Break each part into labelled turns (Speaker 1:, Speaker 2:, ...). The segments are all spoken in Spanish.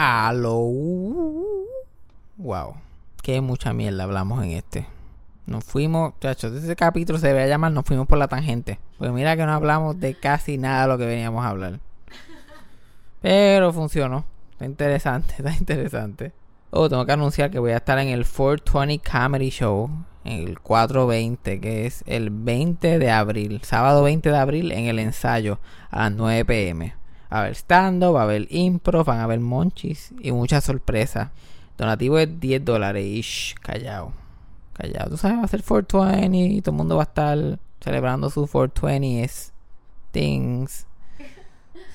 Speaker 1: Aló. Wow. Qué mucha mierda hablamos en este. Nos fuimos, chachos, ese capítulo se debería llamar Nos fuimos por la tangente. Pues mira que no hablamos de casi nada de lo que veníamos a hablar. Pero funcionó. Está interesante, está interesante. Oh, tengo que anunciar que voy a estar en el 420 Comedy Show. En el 420, que es el 20 de abril. Sábado 20 de abril en el ensayo a las 9 pm. A haber stand-up, va a haber impro, van a haber monchis y muchas sorpresas. Donativo es 10 dólares. Ish, callado. Callado. Tú sabes, va a ser 420 y todo el mundo va a estar celebrando su 420 things.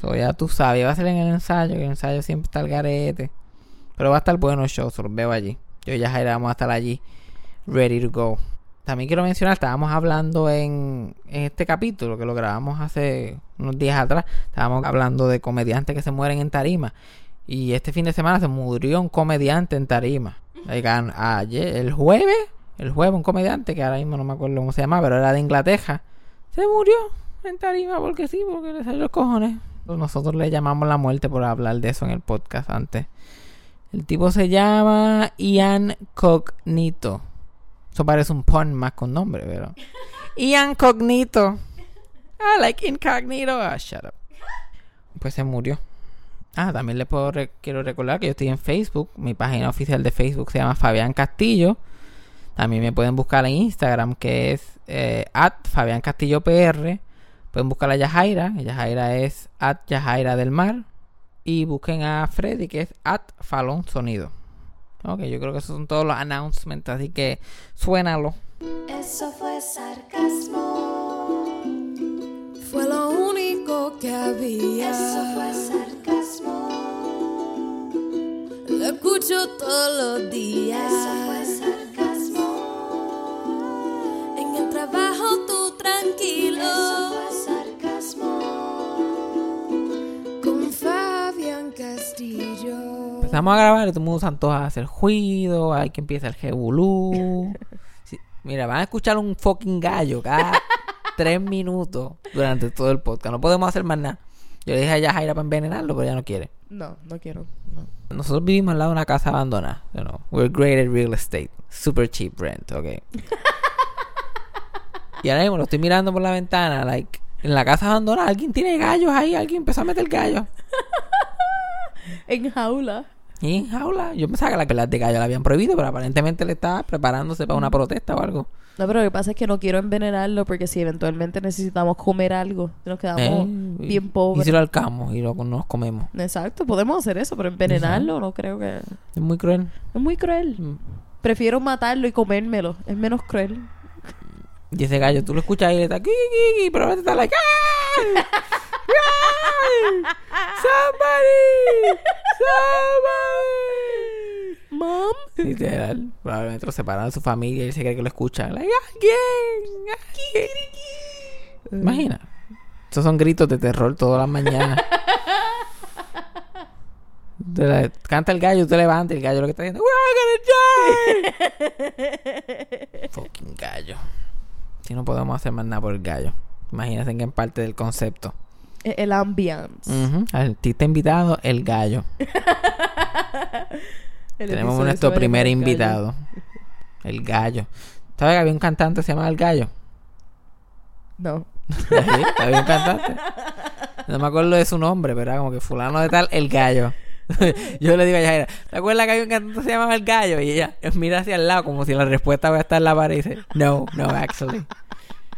Speaker 1: So, ya tú sabes, va a ser en el ensayo, que el ensayo siempre está al garete. Pero va a estar bueno el show, se los veo allí. Yo y Jaira vamos a estar allí, ready to go. También quiero mencionar, estábamos hablando en, este capítulo que lo grabamos hace unos días atrás. Estábamos hablando de comediantes que se mueren en tarima. Y este fin de semana se murió un comediante en tarima. Ayer, el jueves, el jueves, un comediante que ahora mismo no me acuerdo cómo se llamaba, pero era de Inglaterra. Se murió en tarima porque sí, porque le salió los cojones. Nosotros le llamamos la muerte por hablar de eso en el podcast antes. El tipo se llama Ian Cognito. Eso parece un pun más con nombre, pero. Ian Cognito. I like incognito. Ah, shut up. Pues se murió. Ah, también le puedo quiero recordar que yo estoy en Facebook. Mi página oficial de Facebook se llama Fabián Castillo. También me pueden buscar en Instagram, que es eh, at Fabián Castillo PR. Pueden buscar a Yajaira. Yajaira es at Yajaira del Mar. Y busquen a Freddy, que es at Falón Sonido. Ok, yo creo que esos son todos los announcements, así que suénalo.
Speaker 2: Eso fue sarcasmo. Fue lo único que había. Eso fue sarcasmo. Lo escucho todos los días. Eso fue sarcasmo. En el trabajo tú tranquilo.
Speaker 1: Empezamos a grabar y todo el mundo se antoja hacer ruido, hay que empieza el jebulú. Sí, mira, van a escuchar un fucking gallo cada tres minutos durante todo el podcast. No podemos hacer más nada. Yo le dije a Yajaira para envenenarlo, pero ella no quiere.
Speaker 3: No, no quiero. No.
Speaker 1: Nosotros vivimos al lado de una casa abandonada. You know, we're great at real estate. Super cheap rent, ok. y ahora mismo lo estoy mirando por la ventana, like, en la casa abandonada, alguien tiene gallos ahí, alguien empezó a meter gallos.
Speaker 3: En jaula.
Speaker 1: Y en jaula, yo pensaba que la pelas de gallo la habían prohibido, pero aparentemente le estaba preparándose para una protesta o algo.
Speaker 3: No, pero lo que pasa es que no quiero envenenarlo porque si eventualmente necesitamos comer algo, nos quedamos
Speaker 1: Eh,
Speaker 3: bien
Speaker 1: Y
Speaker 3: pobres.
Speaker 1: si lo alcamos y lo nos comemos.
Speaker 3: Exacto, podemos hacer eso, pero envenenarlo no creo que...
Speaker 1: Es muy cruel.
Speaker 3: Es muy cruel.
Speaker 1: Mm.
Speaker 3: Prefiero matarlo y comérmelo. Es menos cruel.
Speaker 1: Y ese gallo, tú lo escuchas y le está, pero ahora está like, ¡ay! ¡Somebody! ¡Somebody!
Speaker 3: Mom.
Speaker 1: Literal, probablemente lo separan de su familia y él se cree que lo escucha. Like, ¡Alguien! ¡Alguien! Imagina. Esos son gritos de terror todas las mañanas. Te la- canta el gallo, tú levantas y el gallo lo que está diciendo, We're all gonna die. Fucking gallo. Si no podemos hacer más nada por el gallo. Imagínense en qué parte del concepto.
Speaker 3: E- El ambiance.
Speaker 1: Ujú. Artista invitado, el gallo.
Speaker 3: El
Speaker 1: Tenemos nuestro primer invitado. El gallo. ¿Sabes que había un cantante que se llama El Gallo?
Speaker 3: No.
Speaker 1: Sí, había un cantante. No me acuerdo de su nombre, pero era como que fulano de tal, El Gallo. Yo le digo a Yajaira, ¿te acuerdas que había un cantante que se llamaba El Gallo? Y ella mira hacia el lado como si la respuesta va a estar en la pared y dice, no, no, actually.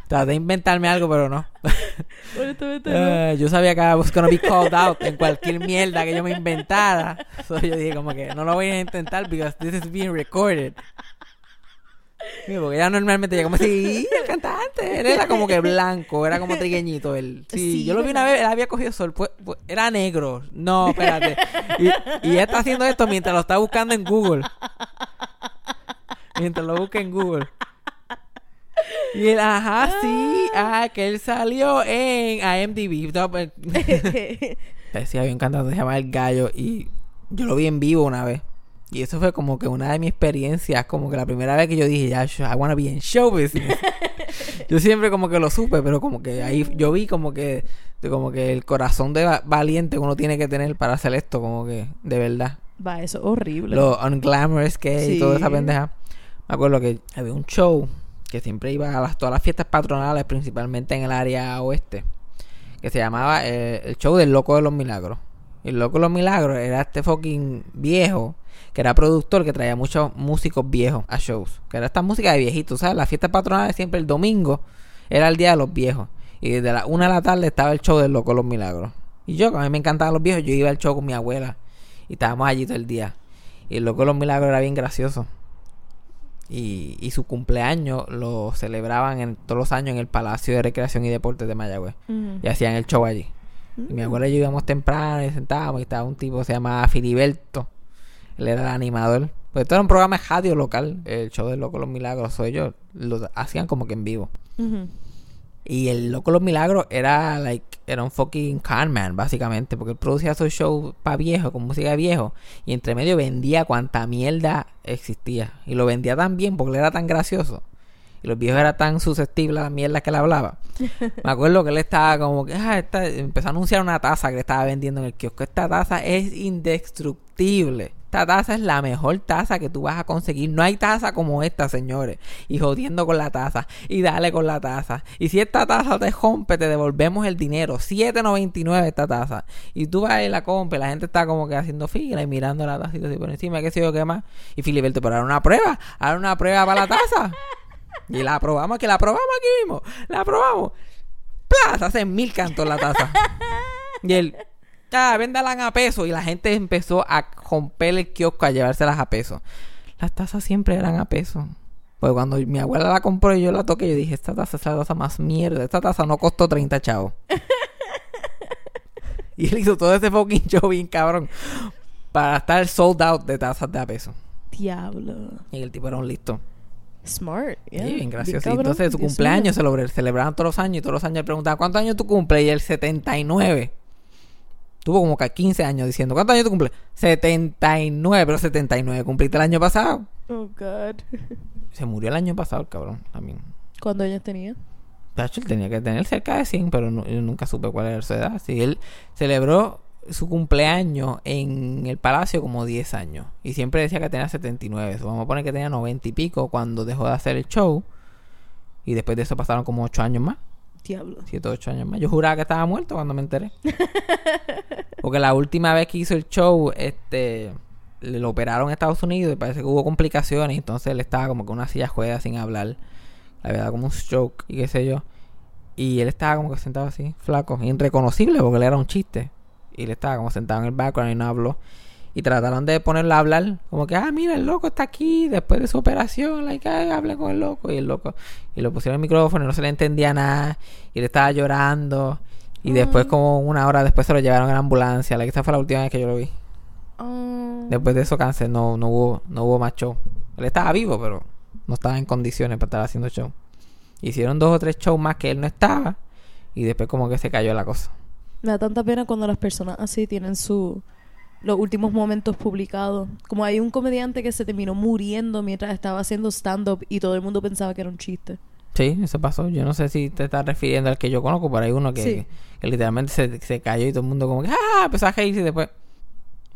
Speaker 1: Traté de inventarme algo, pero no.
Speaker 3: Honestamente no.
Speaker 1: Yo sabía que I was gonna be called out en cualquier mierda que yo me inventara. So yo dije como que no lo voy a intentar because this is being recorded. Sí, porque ella normalmente llega como sí, el cantante, él era como que blanco, era como trigueñito él. Sí,
Speaker 3: Sí,
Speaker 1: yo lo vi una vez, él había cogido sol, pues, pues, era negro. No, espérate. Y, y está haciendo esto mientras lo está buscando en Google. Mientras lo busca en Google. Y él, ajá, sí, ah, que él salió en IMDb. Pues, Decía, había un cantante que se llama El Gallo y yo lo vi en vivo una vez. Y eso fue como que una de mis experiencias, como que la primera vez que yo dije, ya, I wanna be in show business. yo siempre como que lo supe, pero como que ahí yo vi como que como que el corazón de va- valiente que uno tiene que tener para hacer esto, como que de verdad.
Speaker 3: Va, eso es horrible.
Speaker 1: Lo unglamorous que es y toda esa pendeja. Me acuerdo que había un show que siempre iba a las, todas las fiestas patronales, principalmente en el área oeste, que se llamaba eh, el show del Loco de los Milagros. El Loco de los Milagros era este fucking viejo, que era productor, que traía muchos músicos viejos a shows. Que era esta música de viejitos, ¿sabes? Las fiestas patronales siempre el domingo era el día de los viejos. Y desde la una de la tarde estaba el show del Loco de los Milagros. Y yo, que a mí me encantaban los viejos, yo iba al show con mi abuela. Y estábamos allí todo el día. Y el Loco de los Milagros era bien gracioso. Y, y su cumpleaños lo celebraban en, todos los años en el Palacio de Recreación y Deportes de Mayagüez. Y hacían el show allí. Y mi abuela y yo íbamos temprano y sentábamos y estaba un tipo que se llamaba Filiberto. Él era el animador. Pues esto era un programa de radio local. El show del Loco de los Milagros. So, ellos lo hacían como que en vivo. Y el Loco de los Milagros era like era un fucking con man, básicamente, porque él producía esos shows para viejo, con música de viejo, y entre medio vendía cuanta mierda existía. Y lo vendía tan bien porque él era tan gracioso. Y los viejos eran tan susceptibles a la mierda que él hablaba. Me acuerdo que él estaba como que ah, esta- empezó a anunciar una taza que le estaba vendiendo en el kiosco. Esta taza es indestructible. Esta taza es la mejor taza que tú vas a conseguir. No hay taza como esta, señores. Y jodiendo con la taza. Y dale con la taza. Y si esta taza te rompe, te devolvemos el dinero. 7.99 esta taza. Y tú vas y la compras. La gente está como que haciendo fila y mirando la tacita así por encima. ¿Qué sé yo qué más? Y Filiberto, pero ahora una prueba. Ahora una prueba para la taza. Y la probamos, que la probamos aquí mismo. La probamos. ¡Plaza! Hace mil cantos la taza. Y él, ah, véndalas a peso. Y la gente empezó a romper el kiosco, a llevárselas a peso. Las tazas siempre eran a peso. Pues cuando mi abuela la compró y yo la toqué, yo dije, esta taza es la taza más mierda. Esta taza no costó 30 chavos. y él hizo todo ese fucking show bien cabrón. Para estar sold out de tazas de a peso.
Speaker 3: Diablo.
Speaker 1: Y el tipo era un listo.
Speaker 3: Smart. yeah.
Speaker 1: Sí, bien gracioso. Y
Speaker 3: cabrón,
Speaker 1: entonces su
Speaker 3: Dios
Speaker 1: cumpleaños se lo celebraban todos los años y todos los años le preguntaban ¿cuántos años tú cumples? Y el 79. Tuvo como que 15 años diciendo ¿cuántos años tú cumples? 79, pero 79 cumpliste el año pasado.
Speaker 3: Oh, God.
Speaker 1: Se murió el año pasado el cabrón también.
Speaker 3: ¿Cuántos años tenía?
Speaker 1: Tacho, él tenía que tener cerca de 100, pero no- yo nunca supe cuál era su edad. Sí, él celebró su cumpleaños en el palacio como 10 años. Y siempre decía que tenía 79. So, vamos a poner que tenía 90 y pico cuando dejó de hacer el show. Y después de eso pasaron como 8 años más.
Speaker 3: Diablo.
Speaker 1: 7 o 8 años más. Yo juraba que estaba muerto cuando me enteré. Porque la última vez que hizo el show, este le lo operaron en Estados Unidos y parece que hubo complicaciones. Entonces él estaba como con una silla juega sin hablar. La verdad, como un stroke y qué sé yo. Y él estaba como que sentado así, flaco, irreconocible porque él era un chiste. Y él estaba como sentado en el background y no habló. Y trataron de ponerlo a hablar, como que, ah, mira, el loco está aquí después de su operación, like, ay, hable con el loco. Y el loco, y lo pusieron el micrófono y no se le entendía nada. Y él estaba llorando. Y después, como una hora después, se lo llevaron en la ambulancia. Like, esta fue la última vez que yo lo vi.
Speaker 3: Oh.
Speaker 1: Después de eso, cáncer, no, no, hubo, no hubo más show. Él estaba vivo, pero no estaba en condiciones para estar haciendo show. Hicieron dos o tres shows más que él no estaba. Y después, como que se cayó la cosa.
Speaker 3: Me da tanta pena cuando las personas así tienen su los últimos momentos publicados. Como hay un comediante que se terminó muriendo mientras estaba haciendo stand-up y todo el mundo pensaba que era un chiste.
Speaker 1: Sí, eso pasó. Yo no sé si te estás refiriendo al que yo conozco, pero hay uno que,
Speaker 3: Sí.
Speaker 1: que literalmente se, se cayó y todo el mundo como que ¡ah! empezó a reírse y después.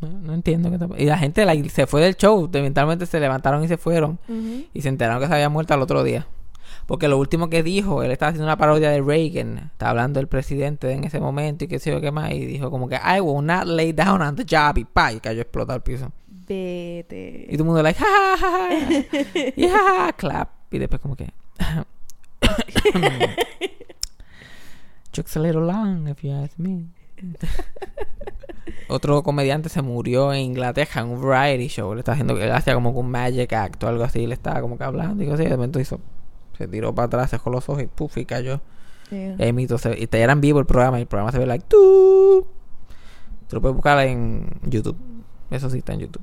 Speaker 1: No, no entiendo qué está Y la gente se fue del show. Eventualmente se levantaron y se fueron. Y se enteraron que se había muerto al otro día. Porque lo último que dijo, él estaba haciendo una parodia de Reagan. Estaba hablando del presidente en ese momento y qué sé yo qué más. Y dijo como que I will not lay down on the job. Y pa, y cayó explotado al piso.
Speaker 3: Vete.
Speaker 1: Y todo el mundo like, ja, ja, ja, ja. Y ja, clap. Y después como que... Chuck's a little long, if you ask me. Otro comediante se murió en Inglaterra en un variety show. Le estaba haciendo, él hacía como que un magic act o algo así. Le estaba como que hablando y cosas. Y de momento hizo, se tiró para atrás, dejó los ojos y puf, y cayó.
Speaker 3: Yeah.
Speaker 1: Y se- te eran vivo el programa. Y el programa se ve like, tú. Te lo puedes buscar en YouTube. Eso sí está en YouTube.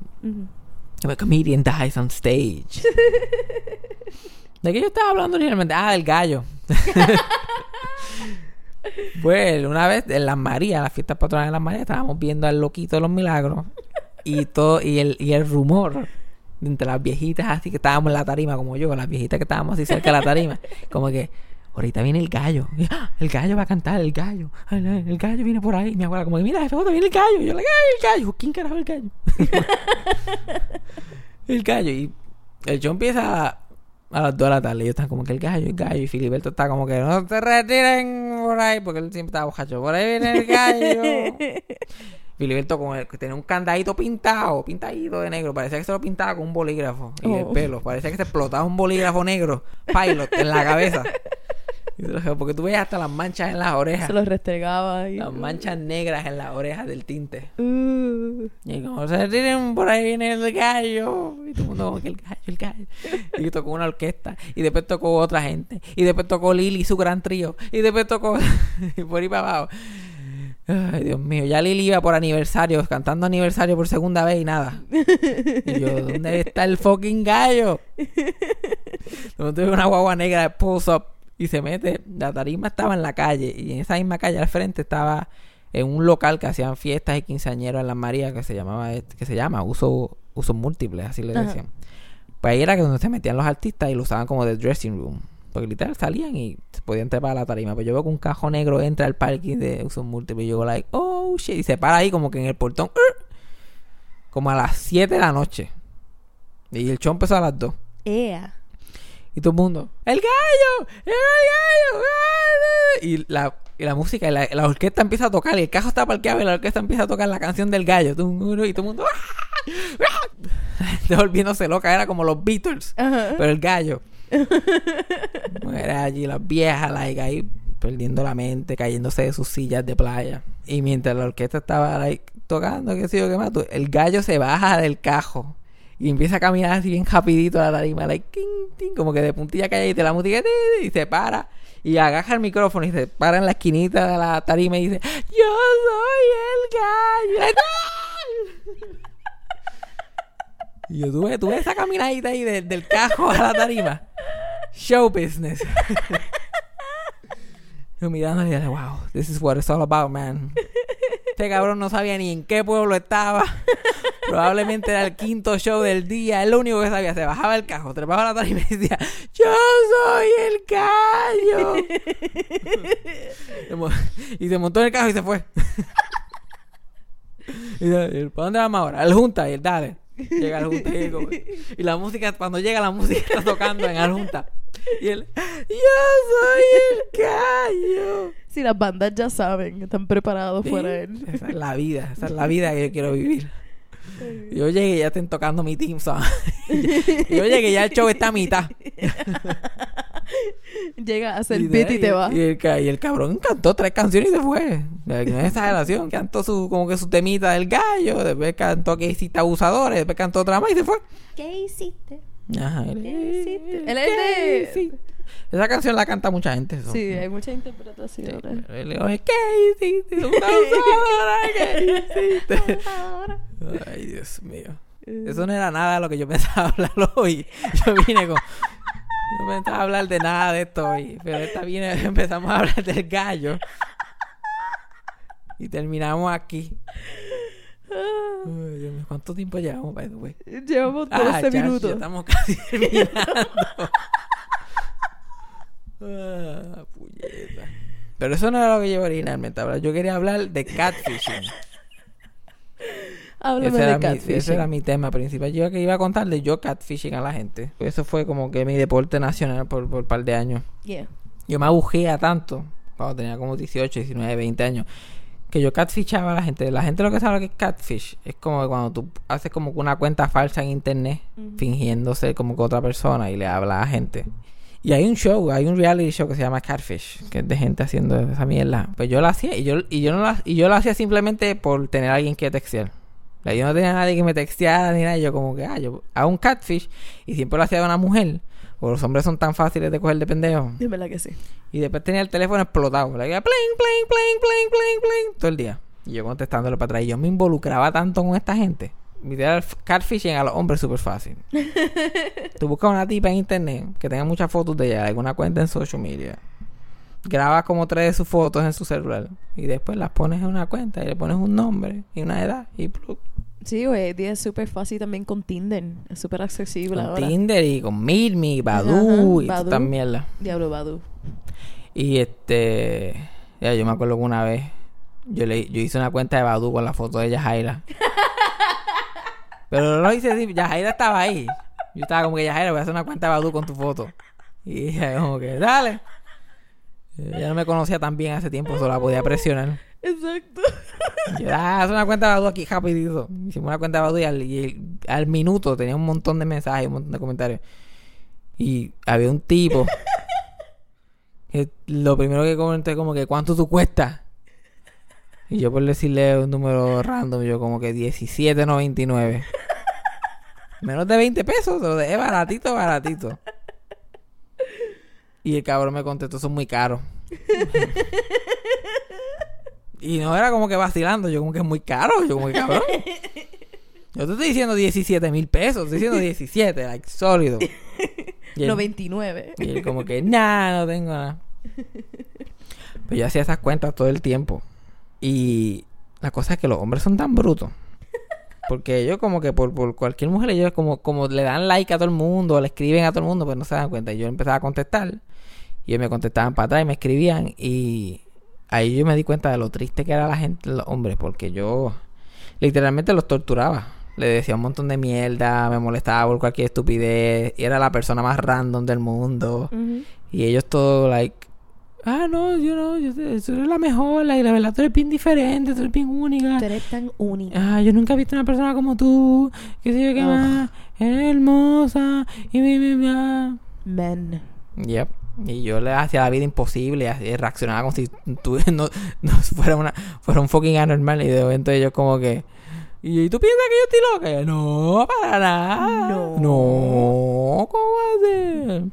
Speaker 1: A comedian dies on stage. ¿De qué yo estaba hablando originalmente? Ah, del gallo. pues una vez en Las Marías, las fiestas patronales de Las Marías, estábamos viendo al loquito de los milagros y todo y el, y el rumor de entre las viejitas así que estábamos en la tarima como yo, las viejitas que estábamos así cerca de la tarima, como que ahorita viene el gallo. Y, ¡ah! El gallo va a cantar, el gallo. El, el gallo viene por ahí. Mi abuela como, mira, jefe, viene el gallo. Y yo, like, ¡ay, el gallo! ¿Quién carajo el gallo? el gallo. Y el show empieza a, a las 2 de la tarde. Y yo estaba como que el gallo, el gallo. Y Filiberto está como que no te retiren por ahí. Porque él siempre estaba bojacho. Por ahí viene el gallo. Filiberto con el, que tenía un candadito pintado, pintadito de negro. Parecía que se lo pintaba con un bolígrafo. Y el
Speaker 3: Oh.
Speaker 1: pelo. Parecía que se explotaba un bolígrafo negro. Pilot en la cabeza. Y yo dije, Porque tú veías hasta las manchas en las orejas.
Speaker 3: Se los restregaba y...
Speaker 1: Las manchas negras en las orejas del tinte.
Speaker 3: Uh,
Speaker 1: Y como se tiren por ahí viene el gallo. Y todo el mundo como que el gallo, el gallo. Y tocó una orquesta. Y después tocó otra gente. Y después tocó Lili su gran trío. Y después tocó y por ahí para abajo. Ay, Dios mío. Ya Lili iba por aniversario, cantando aniversario por segunda vez y nada. Y yo, ¿dónde está el fucking gallo? Donde tuve una guagua negra de pulse up y se mete. La tarima estaba en la calle y en esa misma calle al frente estaba en un local que hacían fiestas y quinceañeros en las Marías que se llamaba que se llama uso usos múltiples así le
Speaker 3: Ajá.
Speaker 1: decían pues ahí era que donde se metían los artistas y lo usaban como de dressing room porque literal salían y se podían trepar a la tarima pero yo veo que un cajo negro entra al parking de usos múltiples y yo like oh shit y se para ahí como que en el portón ¡er! como a las 7 de la noche y el show empezó a las 2
Speaker 3: ea.
Speaker 1: y todo el mundo, ¡El gallo! ¡El gallo! Y la, y la música, y la, la orquesta empieza a tocar, y el cajo está parqueado, y la orquesta empieza a tocar la canción del gallo. Y todo el mundo, ¡ah! ¡Ah! Volviéndose loca, era como los Beatles, pero el gallo. Era allí las viejas, like, ahí perdiendo la mente, cayéndose de sus sillas de playa. Y mientras la orquesta estaba like, tocando, qué sé yo, qué más, el gallo se baja del cajo y empieza a caminar así bien rapidito a la tarima, like, como que de puntilla calladita la música, y se para y agaja el micrófono y se para en la esquinita de la tarima y dice, yo soy el gallo. Y yo tuve, tuve esa caminadita ahí de- del cajo a la tarima. Show business. yo mirando y dije, wow, this is what it's all about, man. Este cabrón no sabía ni en qué pueblo estaba. Probablemente era el quinto show del día. Es lo único que sabía. Se bajaba el cajo, trepaba la tarima y decía, yo soy el mo- y se montó en el carro y se fue. y dice, ¿para dónde vamos ahora? Al Junta. Y él, dale. Llega al Junta. Y, y la música, cuando llega la música está tocando en al Junta. Y él, yo soy el gallo.
Speaker 3: Si las bandas ya saben, están preparados
Speaker 1: Sí,
Speaker 3: para él.
Speaker 1: Esa es la vida. Esa es la vida que yo quiero vivir. Yo llegué y ya estén tocando mi team song. yo llegué ya el show está a mitad.
Speaker 3: Llega a hacer
Speaker 1: Y
Speaker 3: beat y te va.
Speaker 1: Y el, ca- y el cabrón cantó tres canciones y se fue. No es exageración. Cantó su, como que su temita del gallo. Después cantó que hiciste abusadores. Después cantó otra más y se fue.
Speaker 3: ¿Qué hiciste?
Speaker 1: Ajá. él-
Speaker 3: ¿Qué hiciste?
Speaker 1: ¿qué
Speaker 3: Él es de-?
Speaker 1: Esa canción la canta mucha gente. eso.
Speaker 3: Sí, hay muchas interpretaciones.
Speaker 1: Él ¿qué hiciste? ¿qué hiciste? Ay, Dios mío. Eso no era nada de lo que yo pensaba hablar hoy. Yo vine con. No pensaba hablar de nada de esto hoy. Pero esta viene, empezamos a hablar del gallo. Y terminamos aquí. Ay, Dios mío, ¿cuánto tiempo llevamos, by the way?
Speaker 3: Llevamos 12
Speaker 1: Ah, chacho, ya
Speaker 3: minutos.
Speaker 1: estamos casi terminando. ah, puñeta. Pero eso no era lo que yo originalmente hablaba. Yo quería hablar de catfishing.
Speaker 3: Háblame
Speaker 1: Ese
Speaker 3: de
Speaker 1: era, mi,
Speaker 3: catfishing.
Speaker 1: ese era mi tema principal. Yo que iba a contar de yo catfishing a la gente. Eso fue como que mi deporte nacional por, por un par de años.
Speaker 3: Yeah.
Speaker 1: Yo me agujía tanto cuando tenía como 18, 19, 20 años que yo catfishaba a la gente. La gente lo que sabe lo que es catfish es como que cuando tú haces como una cuenta falsa en internet ser como que otra persona y le habla a gente. Y hay un show, hay un reality show que se llama Catfish, que es de gente haciendo esa mierda. Pues yo lo hacía y yo, y yo no la, y yo lo hacía simplemente por tener a alguien que textear. O sea, yo no tenía a nadie que me texteara ni nada. Yo como que, ah, yo hago un catfish y siempre lo hacía de una mujer. Porque los hombres son tan fáciles de coger de pendejo.
Speaker 3: Es verdad que sí.
Speaker 1: Y después tenía el teléfono explotado. Le decía, pling, pling, pling, pling, pling, pling, todo el día. Y yo contestándole para atrás. Y yo me involucraba tanto con esta gente. Literal, catfishing a los hombres es súper fácil. Tú buscas una tipa en internet que tenga muchas fotos de ella, alguna cuenta en social media. Grabas como tres de sus fotos en su celular. Y después las pones en una cuenta y le pones un nombre y una edad. Y plug.
Speaker 3: Sí, güey, es súper fácil también con Tinder. Es súper accesible
Speaker 1: Con
Speaker 3: ahora.
Speaker 1: Tinder y con Badoo
Speaker 3: Ajá,
Speaker 1: y
Speaker 3: Badoo.
Speaker 1: todas mierdas.
Speaker 3: Diablo Badu.
Speaker 1: Y este. Ya, yo me acuerdo que una vez. Yo, le, yo hice una cuenta de Badu con la foto de Yajaira. Pero no lo hice así. Yajaira estaba ahí. Yo estaba como que Yajaira, voy a hacer una cuenta de Badu con tu foto. Y ella como que, dale. Ella no me conocía tan bien hace tiempo, solo la podía presionar.
Speaker 3: Exacto.
Speaker 1: Ah, haz una cuenta de Badu aquí rapidito. Hicimos una cuenta de Badu y al, y al minuto tenía un montón de mensajes, un montón de comentarios. Y había un tipo que lo primero que comenté como que ¿cuánto tú cuesta? Y yo por decirle un número random, yo como que 17.99. Menos de 20 pesos, lo dejé baratito, baratito. Y el cabrón me contestó, son muy caros. y no era como que vacilando, yo como que es muy caro, yo como que cabrón. Yo te estoy diciendo 17 mil pesos, estoy diciendo 17, like, sólido. Y él-
Speaker 3: 99.
Speaker 1: y él como que, nah, no tengo nada. Pero yo hacía esas cuentas todo el tiempo. Y la cosa es que los hombres son tan brutos. Porque ellos como que por, por cualquier mujer, ellos como, como le dan like a todo el mundo, le escriben a todo el mundo, pues no se dan cuenta. Y yo empezaba a contestar. Y ellos me contestaban para atrás y me escribían. Y ahí yo me di cuenta de lo triste que era la gente, los hombres, porque yo literalmente los torturaba. Le decía un montón de mierda, me molestaba por cualquier estupidez. Y era la persona más random del mundo.
Speaker 3: Ujú.
Speaker 1: Y ellos todo, like, ah, no, yo no, yo, tú eres la mejor, like, la verdad, tú eres bien diferente, tú eres bien única.
Speaker 3: Tú eres tan única.
Speaker 1: Ah, yo nunca he visto una persona como tú, qué sé yo qué
Speaker 3: Ugh.
Speaker 1: más, eres hermosa, y mi, mi, mi, ah.
Speaker 3: Men.
Speaker 1: Yep. Y yo le hacía la vida imposible, así, reaccionaba como si tú no, no fuera una fuera un fucking anormal y de momento ellos como que ¿Y tú piensas que yo estoy loca? No, para nada.
Speaker 3: No.
Speaker 1: No, ¿cómo va a ser?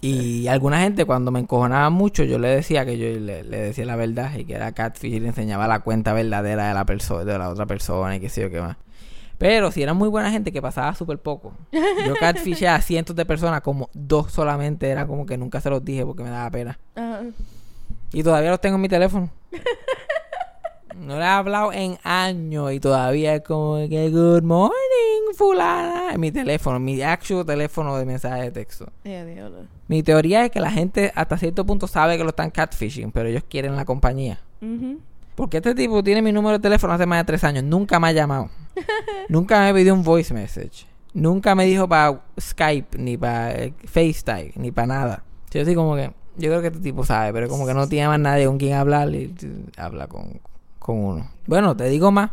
Speaker 1: Y alguna gente cuando me encojonaba mucho, yo le decía que yo le, le decía la verdad y que era catfish y le enseñaba la cuenta verdadera de la persona, de la otra persona y qué sé yo qué más. Pero si era muy buena gente que pasaba súper poco. Yo catfishé a cientos de personas, como dos solamente, era como que nunca se los dije porque me daba pena.
Speaker 3: Ajá.
Speaker 1: Y todavía los tengo en mi teléfono. No le he hablado en años y todavía es como que good morning, fulana. En mi teléfono, mi actual teléfono de mensaje de texto. Mi teoría es que la gente hasta cierto punto sabe que lo están catfishing, pero ellos quieren la compañía.
Speaker 3: Ujú.
Speaker 1: Porque este tipo tiene mi número de teléfono hace más de tres años. Nunca me ha llamado. Nunca me pidió un voice message. Nunca me dijo para Skype, ni para FaceTime, ni para nada. Yo así como que... Yo creo que este tipo sabe, pero como que no tiene más nadie con quien hablar y habla con, con uno. Bueno, te digo más.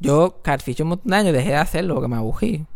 Speaker 1: Yo catfish un montón de años, dejé de hacerlo porque me aburrí.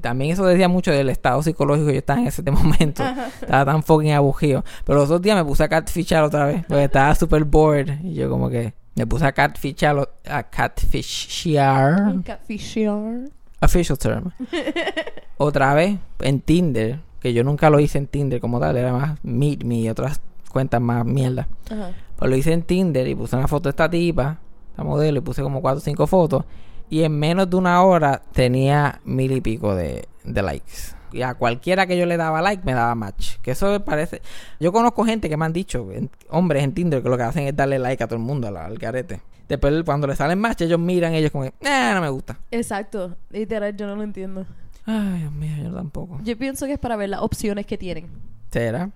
Speaker 1: También eso decía mucho del estado psicológico que yo estaba en ese momento. estaba tan fucking aburrido. Pero los otros días me puse a catfishar otra vez. Porque estaba super bored. Y yo como que me puse a catfishar. A catfishar.
Speaker 3: Catfisher.
Speaker 1: Official term. otra vez en Tinder. Que yo nunca lo hice en Tinder como tal. Era más Meet Me y otras cuentas más mierda.
Speaker 3: Ajá.
Speaker 1: Pues lo hice en Tinder y puse una foto de esta tipa, esta modelo, y puse como cuatro o cinco fotos. Y en menos de una hora tenía mil y pico de, de likes. Y a cualquiera que yo le daba like me daba match. Que eso me parece. Yo conozco gente que me han dicho, en- hombres en Tinder, que lo que hacen es darle like a todo el mundo, al, al garete. Después, cuando le salen match, ellos miran, ellos como, que, eh, no me gusta.
Speaker 3: Exacto. Literal, yo no lo entiendo.
Speaker 1: Ay, Dios mío, yo tampoco.
Speaker 3: Yo pienso que es para ver las opciones que tienen.
Speaker 1: ¿Será?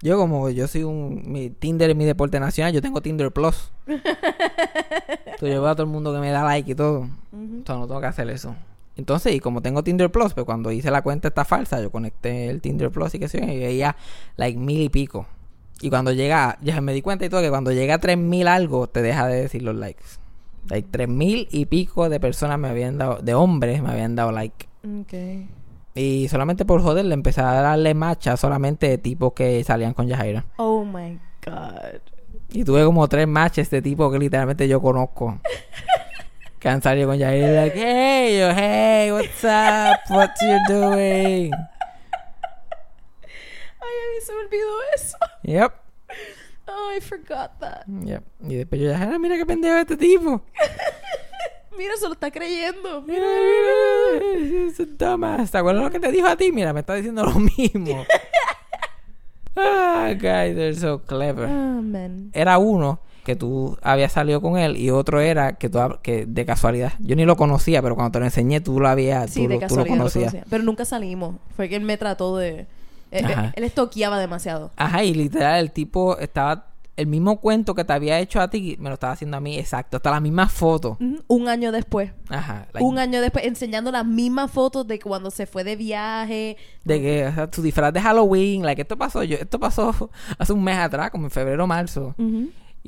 Speaker 1: Yo como yo soy un... Mi Tinder es mi deporte nacional, yo tengo Tinder Plus. Entonces yo veo a todo el mundo que me da like y todo. Entonces no tengo que hacer eso. Entonces, y como tengo Tinder Plus, pues cuando hice la cuenta esta falsa, yo conecté el Tinder Plus y que sé y veía like mil y pico. Y cuando llega, ya me di cuenta y todo que cuando llega a tres mil algo, te deja de decir los likes. Like tres mil y pico de personas me habían dado, de hombres me habían dado like.
Speaker 3: Ok.
Speaker 1: Y solamente por joder le empecé a darle match a solamente de tipos que salían con Yajaira.
Speaker 3: Oh my god.
Speaker 1: Y tuve como tres matches de tipo que literalmente yo conozco. que han salido con Yajaira. Like, hey, yo, hey, what's up? What you doing?
Speaker 3: Ay, a mí se me olvidó eso.
Speaker 1: Yep.
Speaker 3: Oh, I forgot that.
Speaker 1: Yep. Y después yo, Yajaira, mira qué pendejo este tipo.
Speaker 3: Mira, se lo está creyendo.
Speaker 1: Mira, mira, es un dumbass. ¿Te acuerdas lo que te dijo a ti? Mira, me está diciendo lo mismo. ah, guys, they're so clever.
Speaker 3: Ah, man.
Speaker 1: era uno que tú habías salido con él y otro era que tú que de casualidad yo ni lo conocía pero cuando te lo enseñé tú lo habías
Speaker 3: Sí,
Speaker 1: tú,
Speaker 3: de
Speaker 1: lo- tú lo conocías
Speaker 3: conocía. Pero nunca salimos. Fue que él me trató de... Eh, eh, él estoqueaba demasiado.
Speaker 1: Ajá, y literal, el tipo estaba. El mismo cuento que te había hecho a ti, me lo estaba haciendo a mí, exacto. Hasta la misma foto.
Speaker 3: Ujú, Un año después.
Speaker 1: Ajá. like,
Speaker 3: Un año después, enseñando las mismas fotos de cuando se fue de viaje.
Speaker 1: De que, o sea, tu disfraz de Halloween, like, esto pasó, yo, esto pasó hace un mes atrás, como en febrero o marzo.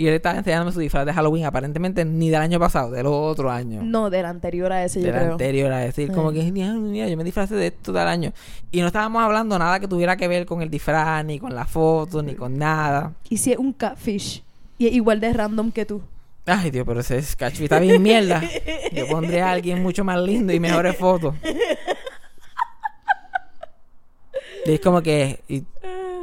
Speaker 1: Y él estaba enseñándome su disfraz de Halloween, aparentemente ni del año pasado, del otro año.
Speaker 3: No, del anterior a ese, yo
Speaker 1: del
Speaker 3: creo.
Speaker 1: anterior a decir, como
Speaker 3: Sí.
Speaker 1: que, mira, mira, yo me disfracé de esto tal año. Y no estábamos hablando nada que tuviera que ver con el disfraz, ni con la foto, ni con nada.
Speaker 3: Y si es un catfish. Y es igual de random que tú.
Speaker 1: Ay, Dios, pero ese Sketchfit está bien mierda. Yo pondría a alguien mucho más lindo y mejores fotos. Y es como que... y-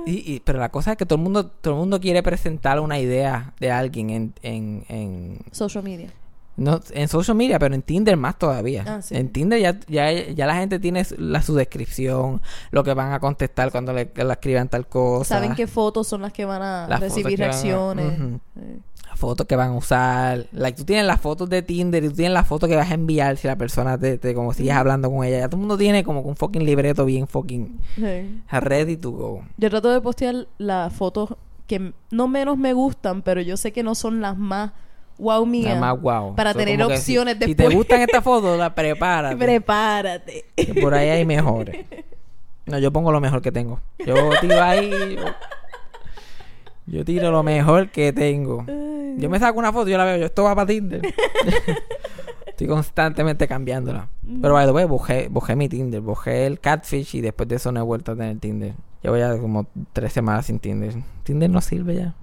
Speaker 1: y- y- pero la cosa es que todo el mundo todo el mundo quiere presentar una idea de alguien en, en, en,
Speaker 3: Social media.
Speaker 1: no, en social media, pero en Tinder más todavía.
Speaker 3: Ah, sí.
Speaker 1: En Tinder ya, ya, ya la gente tiene su- la, su descripción, lo que van a contestar cuando le, le escriban tal cosa.
Speaker 3: Saben qué fotos son las que van a
Speaker 1: Las
Speaker 3: recibir
Speaker 1: que van a-
Speaker 3: reacciones. Sí.
Speaker 1: Fotos que van a usar. Like, tú tienes las fotos de Tinder y tú tienes las fotos que vas a enviar si la persona te, te como sigues hablando con ella. Ya todo el mundo tiene como un fucking libreto bien fucking
Speaker 3: Sí.
Speaker 1: ready to go.
Speaker 3: Yo trato de postear las fotos que no menos me gustan, pero yo sé que no son las más wow mías.
Speaker 1: Nada más wow.
Speaker 3: Para
Speaker 1: So,
Speaker 3: tener
Speaker 1: si-
Speaker 3: opciones
Speaker 1: si,
Speaker 3: después.
Speaker 1: te gustan estas fotos, las prepárate.
Speaker 3: Prepárate.
Speaker 1: que por ahí hay mejores. No, yo pongo lo mejor que tengo. Yo tiro ahí. Yo, yo tiro lo mejor que tengo. Yo me saco una foto y yo la veo. Yo, esto va para Tinder. Estoy constantemente cambiándola. Pero, by the way, bojé, bojé mi Tinder. Bojé el Catfish y después de eso no he vuelto a tener Tinder. Llevo ya como tres semanas sin Tinder. Tinder no sirve ya.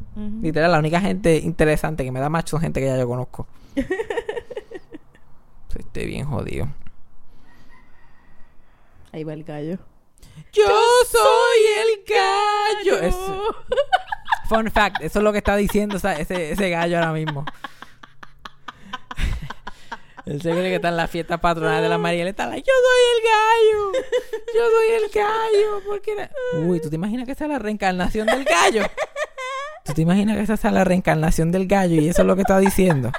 Speaker 1: Literal, la única gente interesante que me da match son gente que ya yo conozco. Estoy bien jodido.
Speaker 3: Ahí va el gallo.
Speaker 1: Yo soy el gallo. Es- fun fact, eso es lo que está diciendo ese, ese gallo ahora mismo. Él se cree que está en la fiesta patronal de la Mariela. Está like, yo soy el gallo. Yo soy el gallo. Porque Uy, ¿tú te imaginas que esa es la reencarnación del gallo? ¿Tú te imaginas que esa es la reencarnación del gallo? Y eso es lo que está diciendo.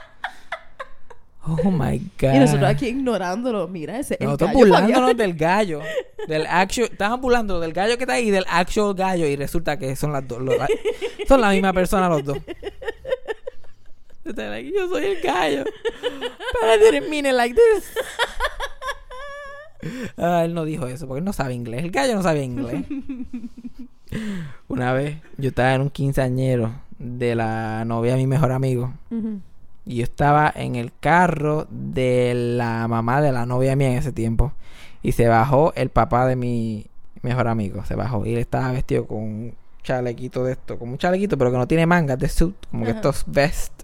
Speaker 1: Oh my God.
Speaker 3: Y nosotros aquí ignorándolo. Mira, ese el
Speaker 1: Nosotros
Speaker 3: gallo
Speaker 1: burlándonos
Speaker 3: Fabián.
Speaker 1: del gallo. Del actual. Estaban burlando del gallo que está ahí y del actual gallo. Y resulta que son las dos. los- son la misma persona los dos. Yo soy el gallo. Pero I didn't mean it like this. Ah, él no dijo eso porque él no sabe inglés. El gallo no sabe inglés. Una vez yo estaba en un quinceañero de la novia de mi mejor amigo.
Speaker 3: Ujú.
Speaker 1: Y yo estaba en el carro de la mamá de la novia mía en ese tiempo. Y se bajó el papá de mi mejor amigo. Se bajó. Y él estaba vestido con un chalequito de esto. Como un chalequito, pero que no tiene mangas de suit. Como que estos vest.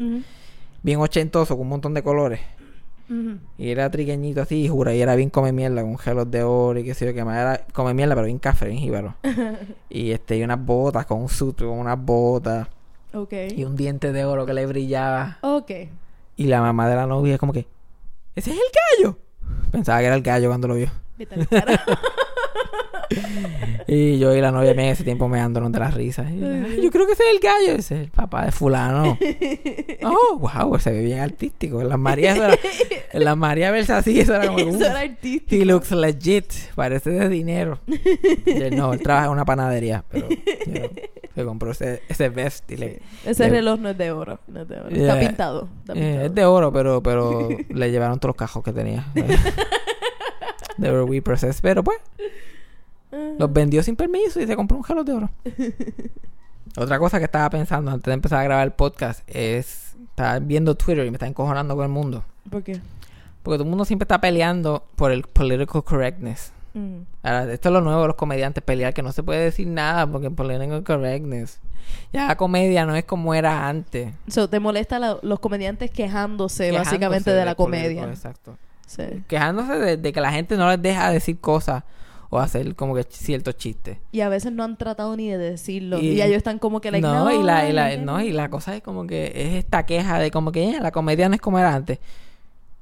Speaker 1: Bien ochentoso, con un montón de colores. Y era triqueñito así, y jura. Y era bien come mierda, con gelos de oro y qué sé yo qué más. Era come mierda, pero bien café, bien jíbaro. y este, y unas botas, con un suit, con unas botas.
Speaker 3: Ok.
Speaker 1: Y un diente de oro que le brillaba.
Speaker 3: Ok.
Speaker 1: Y la mamá de la novia como que, ese es el gallo. Pensaba que era el gallo cuando lo vio.
Speaker 3: Vete al.
Speaker 1: Y yo y la novia mía en ese tiempo me de las risas. Yo, "Ay, yo creo que ese es el gallo. Ese es el papá de fulano. oh, wow, se ve bien artístico. En las Marías, era- en las Marías verse así, eso era como
Speaker 3: Eso
Speaker 1: "Uh,
Speaker 3: era artístico.
Speaker 1: He looks legit. Parece de dinero. Él, no, él trabaja en una panadería. Pero know, se compró ese, ese vest y le...
Speaker 3: Ese
Speaker 1: le-
Speaker 3: reloj no es de oro. No es de oro.
Speaker 1: Yeah.
Speaker 3: Está pintado. Está
Speaker 1: Eh,
Speaker 3: pintado.
Speaker 1: es de oro, pero, pero le llevaron todos los cajos que tenía. de oro we processed. Pero pues, Los vendió sin permiso y se compró un reloj de oro. Otra cosa que estaba pensando antes de empezar a grabar el podcast es... Estaba viendo Twitter y me está encojonando con el mundo.
Speaker 3: ¿Por qué?
Speaker 1: Porque todo el mundo siempre está peleando por el political correctness.
Speaker 3: Mm.
Speaker 1: Ahora, esto es lo nuevo de los comediantes, pelear que no se puede decir nada porque political correctness. Ya la comedia no es como era antes.
Speaker 3: So, te molesta la- los comediantes quejándose,
Speaker 1: Quejándose
Speaker 3: básicamente de la
Speaker 1: político,
Speaker 3: comedia.
Speaker 1: Exacto.
Speaker 3: Sí.
Speaker 1: Quejándose de, de que la gente no les deja decir cosas o hacer como que ciertos chistes.
Speaker 3: Y a veces no han tratado ni de decirlo.
Speaker 1: Y-
Speaker 3: ellos están como que like,
Speaker 1: no, y la, y la- no, y la cosa es como que es esta queja de como que "Eh, la comedia no es como era antes.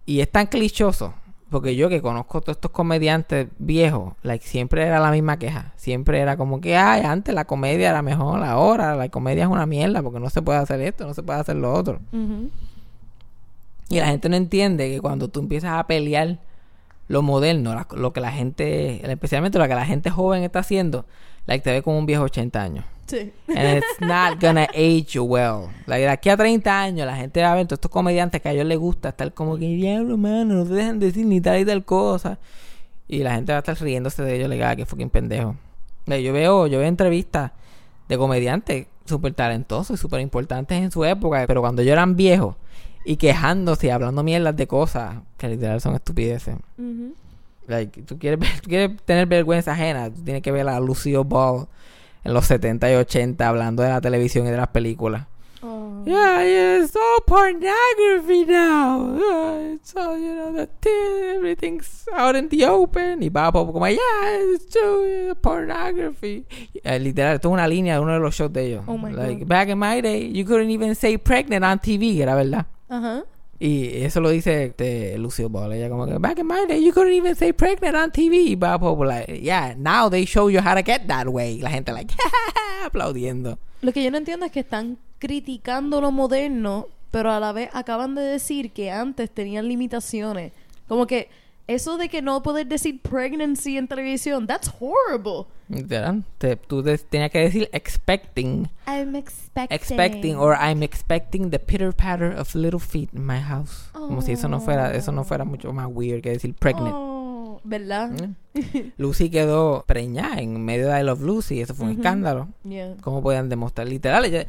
Speaker 1: Y es tan clichoso. Porque yo que conozco todos estos comediantes viejos, like, siempre era la misma queja. Siempre era como que, ay, antes la comedia era mejor, ahora la comedia es una mierda porque no se puede hacer esto, no se puede hacer lo otro. Y la gente no entiende que cuando tú empiezas a pelear lo moderno, la- lo que la gente, especialmente lo que la gente joven está haciendo, like te ve como un viejo de 80 años.
Speaker 3: Sí.
Speaker 1: And it's not gonna age you well. Like, de aquí a 30 años la gente va a ver todos estos comediantes que a ellos les gusta estar como que, diablo, mano, no te dejan decir ni tal y tal cosa. Y la gente va a estar riéndose de ellos, le diga, que fucking pendejo. Like, yo veo, yo veo entrevistas de comediantes súper talentosos y súper importantes en su época, pero cuando ellos eran viejos y quejándose y hablando mierdas de cosas que literal son estupideces.
Speaker 3: Ujú.
Speaker 1: Like, tú quieres, ver- tú quieres tener vergüenza ajena, tú tienes que ver a Lucio Ball en los 70 y 80 hablando de la televisión y de las películas.
Speaker 3: Oh.
Speaker 1: Yeah, yeah, it's all pornography now. Uh, it's all, you know, the everything's out in the open. Y va como, yeah, it's true, yeah, pornography. Eh, literal, esto es una línea de uno de los shows de ellos.
Speaker 3: Oh my
Speaker 1: like,
Speaker 3: God.
Speaker 1: back in my day, you couldn't even say pregnant on TV, era verdad.
Speaker 3: Ajá.
Speaker 1: Y eso lo dice este, Lucio Ball. Ella como que, back in my day, you couldn't even say pregnant on TV. Y Bob Hope, like, yeah, now they show you how to get that way. La gente, like, aplaudiendo.
Speaker 3: Lo que yo no entiendo es que están criticando lo moderno, pero a la vez acaban de decir que antes tenían limitaciones. Como que eso de que no poder decir pregnancy en televisión, that's horrible.
Speaker 1: Literal. Te- tú te- tenías que decir expecting.
Speaker 3: I'm expecting.
Speaker 1: Expecting, or I'm expecting the pitter patter of little feet in my house. Como si eso no fuera, eso no fuera mucho más weird que decir pregnant.
Speaker 3: Oh, ¿Verdad?
Speaker 1: Lucy quedó preñada en medio de I Love Lucy. Eso fue un escándalo.
Speaker 3: Yeah.
Speaker 1: ¿Cómo podían demostrar? Literal, ella-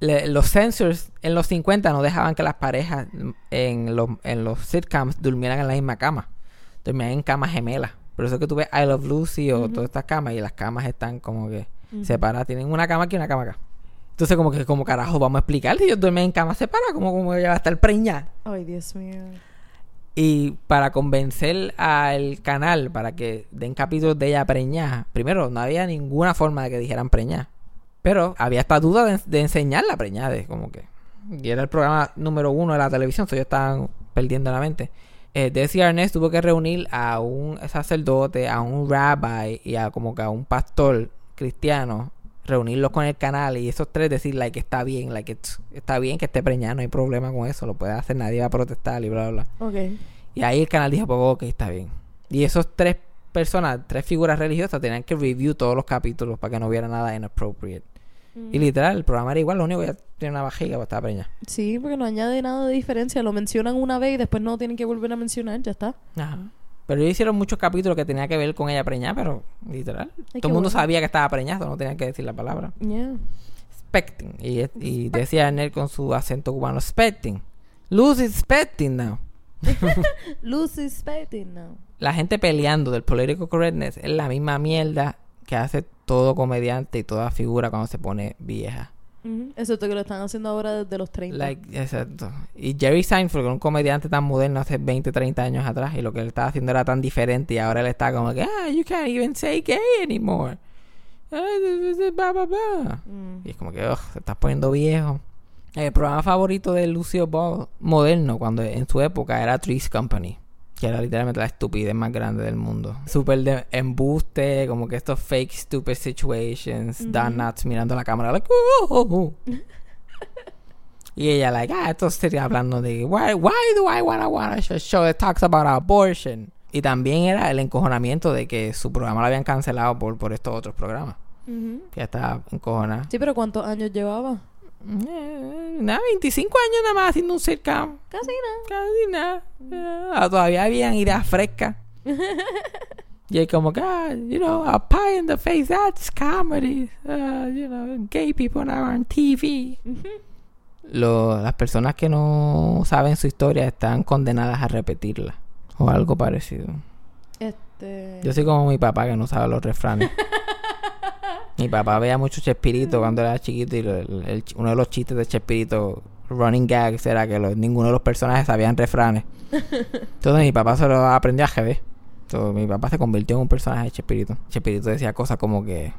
Speaker 1: le- los censors en los 50 no dejaban que las parejas en los, en los sitcoms durmieran en la misma cama. Dormían en camas gemelas. Por eso es que tú ves I Love Lucy o todas estas camas y las camas están como que separadas. Tienen una cama aquí y una cama acá. Entonces como que como carajo vamos a explicar si ellos duermen en camas separadas, como, como ella va a estar preñada.
Speaker 3: Ay, Dios mío.
Speaker 1: Y para convencer al canal para que den capítulos de ella preñada, primero no había ninguna forma de que dijeran preñada. Pero había esta duda de, de enseñar la preñada, como que. Y era el programa número uno de la televisión, so ellos estaban perdiendo la mente. Eh, Desi Arnett tuvo que reunir a un sacerdote, a un rabbi y a como que a un pastor cristiano, reunirlos con el canal y esos tres decir like está bien, like está bien que esté preñada, no hay problema con eso, lo puede hacer, nadie va a protestar y bla bla bla.
Speaker 3: Ok.
Speaker 1: Y ahí el canal dijo, pues ok, está bien. Y esos tres personas, tres figuras religiosas, tenían que review todos los capítulos para que no hubiera nada inappropriate. Y literal, el programa era igual, lo único que ella tiene una vajiga, pues estaba preñada.
Speaker 3: Sí, porque no añade nada de diferencia. Lo mencionan una vez y después no tienen que volver a mencionar. Ya está.
Speaker 1: Ajá. Pero ellos hicieron muchos capítulos que tenían que ver con ella preñada, pero literal.
Speaker 3: Ay,
Speaker 1: todo el mundo
Speaker 3: bueno.
Speaker 1: sabía que estaba preñada, no tenían que decir la palabra.
Speaker 3: Yeah.
Speaker 1: Expecting. Y, y decía Arnett con su acento cubano, expecting. Lucy expecting now.
Speaker 3: Lucy Spetting now.
Speaker 1: la gente peleando del political correctness es la misma mierda que hace todo comediante y toda figura cuando se pone vieja.
Speaker 3: Ujú. Excepto que lo están haciendo ahora desde los 30.
Speaker 1: Like, exacto. Y Jerry Seinfeld, era un comediante tan moderno hace 20, 30 años atrás, y lo que él estaba haciendo era tan diferente, y ahora él está como que, ah, you can't even say gay anymore. Ah, blah, blah, blah.
Speaker 3: Mm.
Speaker 1: Y es como que, ugh, se está poniendo viejo. El programa favorito de Lucio Ball, moderno, cuando en su época era Three's Company. Que era literalmente la estupidez más grande del mundo. Súper de embuste, como que estos fake stupid situations. Don Knotts mirando a la cámara, like, "Oh, oh, oh". Y ella, like, ah, esto sería hablando de, why, why do I wanna watch a show that talks about abortion? Y también era el encojonamiento de que su programa lo habían cancelado por, por estos otros programas. Que ya estaba encojonada.
Speaker 3: Sí, pero ¿cuántos años llevaba?
Speaker 1: Eh, nada, 25 años nada más haciendo un sitcom.
Speaker 3: Casi nada.
Speaker 1: Casi nada. Eh, todavía habían ideas frescas. y es como que, ah, you know, a pie in the face, that's comedy. Uh, you know, gay people now on TV. Lo- las personas que no saben su historia están condenadas a repetirla. O algo parecido.
Speaker 3: Este.
Speaker 1: Yo soy como mi papá que no sabe los refranes. mi papá veía mucho Chespirito cuando era chiquito y lo- el- el- uno de los chistes de Chespirito, running gags, era que los- ninguno de los personajes sabían refranes. Entonces mi papá se lo aprendió a GB. Entonces, mi papá se convirtió en un personaje de Chespirito. Chespirito decía cosas como que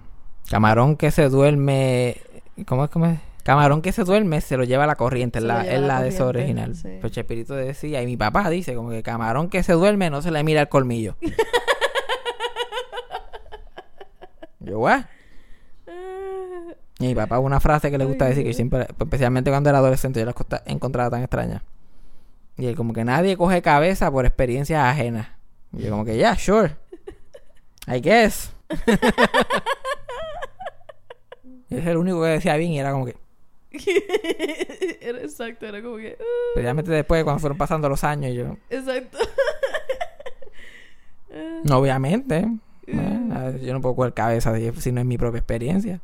Speaker 1: camarón que se duerme... ¿Cómo es? ¿Cómo es? Camarón que se duerme se lo lleva a la corriente, es la, es
Speaker 3: la
Speaker 1: la de
Speaker 3: corriente,
Speaker 1: original.
Speaker 3: sí.
Speaker 1: Pues Chespirito decía, y mi papá dice como que camarón que se duerme no se le mira el colmillo. Yo, ¿what? Y mi papá una frase que le gusta decir, que siempre, especialmente cuando era adolescente, yo la encontraba tan extraña. Y él como que nadie coge cabeza por experiencias ajenas. Y yo como que, yeah, sure. I guess. Y es el único que decía bien y era como que...
Speaker 3: era exacto, era como que. uh,
Speaker 1: Especialmente después, cuando fueron pasando los años, y yo...
Speaker 3: exacto.
Speaker 1: Obviamente. yo no puedo coger cabeza si no es mi propia experiencia.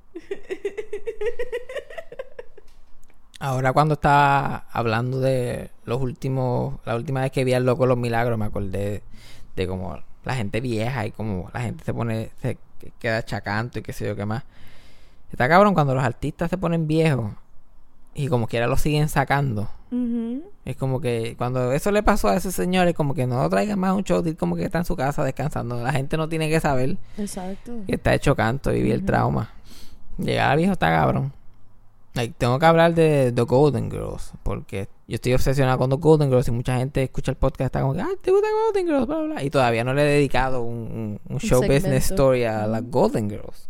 Speaker 1: Ahora cuando estaba hablando de los últimos, la última vez que vi al loco los milagros, me acordé de como la gente vieja y como la gente se pone, se queda chacanto y qué sé yo qué más. Está cabrón cuando los artistas se ponen viejos y como quiera lo siguen sacando. Es como que cuando eso le pasó a ese señor, es como que no traigan más un show, como que está en su casa descansando. La gente no tiene que saber
Speaker 3: Exacto.
Speaker 1: que está hecho canto, vivir el trauma. Llegar al viejo está cabrón. Like, tengo que hablar de The Golden Girls, porque yo estoy obsesionado con The Golden Girls y mucha gente escucha el podcast y está como ah, te gusta Golden Girls, bla, bla, bla. Y todavía no le he dedicado un, un- un show business story a las Golden Girls.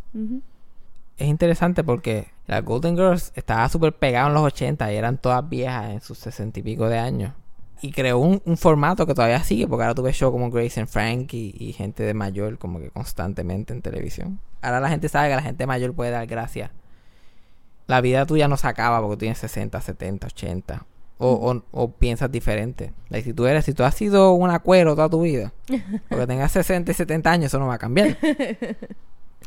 Speaker 1: Es interesante porque las Golden Girls estaban súper pegadas en los 80 y eran todas viejas en sus 60 y pico de años. Y creó un, un formato que todavía sigue, porque ahora tuve show como Grace and Frank y, y gente de mayor como que constantemente en televisión. Ahora la gente sabe que la gente mayor puede dar gracias. La vida tuya no se acaba porque tienes 60, 70, 80. O, o, o piensas diferente. Like, si tú eres, si tú has sido un acuero toda tu vida, porque tengas 60 y 70 años, eso no va a cambiar.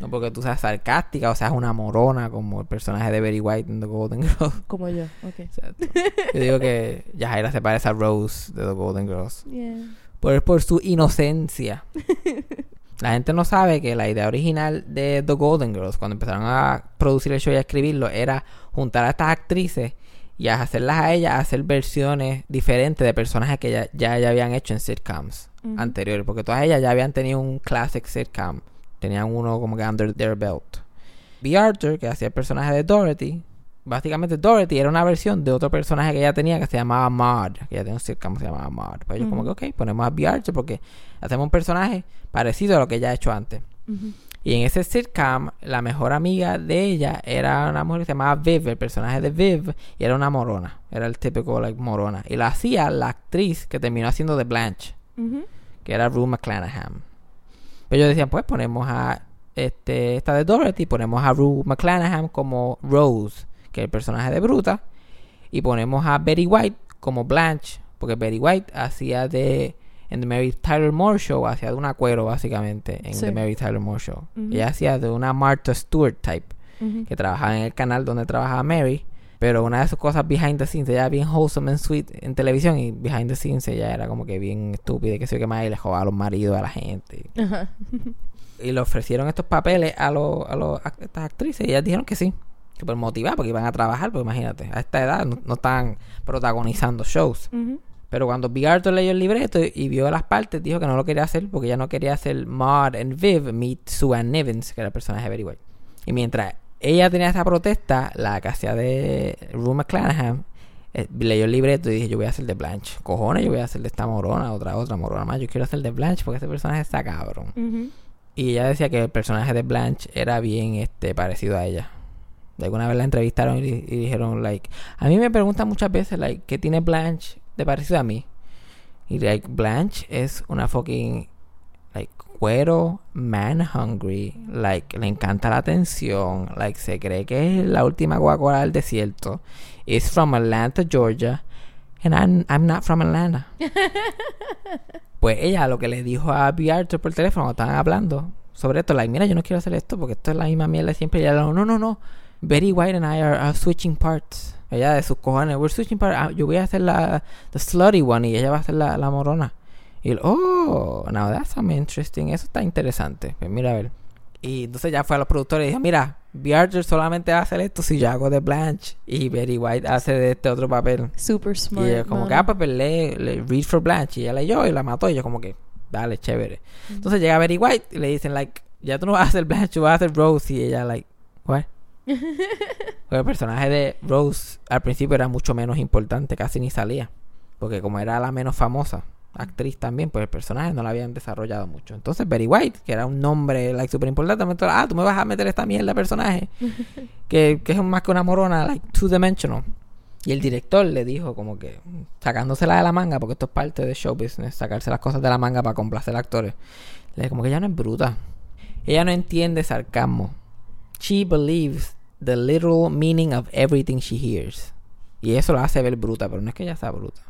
Speaker 1: No porque tú seas sarcástica o seas una morona como el personaje de Betty White en The Golden Girls.
Speaker 3: Como yo. Ok.
Speaker 1: Exacto. Yo digo que Yajaira se parece a Rose de The Golden Girls.
Speaker 3: Yeah.
Speaker 1: Por, por su inocencia. La gente no sabe que la idea original de The Golden Girls, cuando empezaron a producir el show y a escribirlo, era juntar a estas actrices y a hacerlas a ellas a hacer versiones diferentes de personajes que ya, ya, ya habían hecho en sitcoms
Speaker 3: Ujú.
Speaker 1: anteriores. Porque todas ellas ya habían tenido un classic sitcom. Tenían uno como que under their belt. B. Arthur, que hacía el personaje de Dorothy, básicamente Dorothy era una versión de otro personaje que ella tenía que se llamaba Maud, que ella tenía un sitcom que se llamaba Maud. Pues ellos como que, ok, ponemos a B. Arthur porque hacemos un personaje parecido a lo que ella ha hecho antes. Y en ese sitcom, la mejor amiga de ella era una mujer que se llamaba Viv, el personaje de Viv, y era una morona. Era el típico like, morona. Y la hacía la actriz que terminó haciendo de Blanche, que era Rue McClanahan. Pero ellos decían, pues ponemos a este, esta de Dorothy, ponemos a Rue McClanahan como Rose, que es el personaje de Bruta, y ponemos a Betty White como Blanche, porque Betty White hacía de en The Mary Tyler Moore Show, hacía de una cuero básicamente en
Speaker 3: Sí.
Speaker 1: The Mary Tyler Moore Show. Ella hacía de una Martha Stewart type, que trabajaba en el canal donde trabajaba Mary. Pero una de sus cosas behind the scenes, ella era bien wholesome and sweet en televisión y behind the scenes ella era como que bien estúpida que qué más y le jugaba a los maridos a la gente. Y le ofrecieron estos papeles a, los a los, a estas actrices y ellas dijeron que sí. Súper motivadas porque iban a trabajar, porque imagínate, a esta edad no, no están protagonizando shows. Pero cuando B. Arthur leyó el libreto y, vio las partes, dijo que no lo quería hacer porque ella no quería hacer Maud and Viv meet Sue Ann Nivens, que era el personaje de Betty White. Y mientras ella tenía esa protesta, la que hacía de Rue McClanahan eh, leyó el libreto y dije, yo voy a hacer de Blanche. Cojones, yo voy a hacer de esta morona, otra, otra morona más. Yo quiero hacer de Blanche porque ese personaje está cabrón. Y ella decía que el personaje de Blanche era bien este parecido a ella. De alguna vez la entrevistaron y, y dijeron, like, a mí me preguntan muchas veces, like, ¿qué tiene Blanche de parecido a mí? Y, like, Blanche es una fucking, like, cuero, man hungry, like, le encanta la atención, like, se cree que es la última Coca-Cola del desierto. Is from Atlanta, Georgia, and I'm, I'm not from Atlanta. Pues ella lo que le dijo a B. Arthur por teléfono estaban hablando sobre esto, like, mira, yo no quiero hacer esto porque esto es la misma mierda siempre. Y ella dijo, no, no, no, Betty White and I are, are switching parts. Ella de sus cojones, we're switching parts. Ah, yo voy a hacer la the slutty one y ella va a hacer la, la morona. Y él, oh, now that's some interesting. Eso está interesante. Pues mira a ver. Y entonces ya fue a los productores y dijo, mira, B. Arthur solamente va a hacer esto si yo hago de Blanche y Betty White hace de este otro papel.
Speaker 3: Super smart.
Speaker 1: Y ella como que,
Speaker 3: mano.
Speaker 1: ah, pues, pues, lee, lee Read for Blanche. Y ella leyó y la mató. Y yo como que, dale, chévere. Entonces llega Betty White y le dicen, like, ya tú no vas a hacer Blanche, tú vas a hacer Rose. Y ella, like, what? El personaje de Rose al principio era mucho menos importante, casi ni salía. Porque como era la menos famosa actriz también, pues el personaje no la habían desarrollado mucho. Entonces Betty White, que era un nombre like súper importante, me dijo, ah, tú me vas a meter esta mierda de personaje, que, que es más que una morona, like two dimensional. Y el director le dijo como que sacándosela de la manga, porque esto es parte de show business, sacarse las cosas de la manga para complacer actores. Le dijo como que ella no es bruta. Ella no entiende sarcasmo. She believes the literal meaning of everything she hears. Y eso lo hace ver bruta, pero no es que ella sea bruta.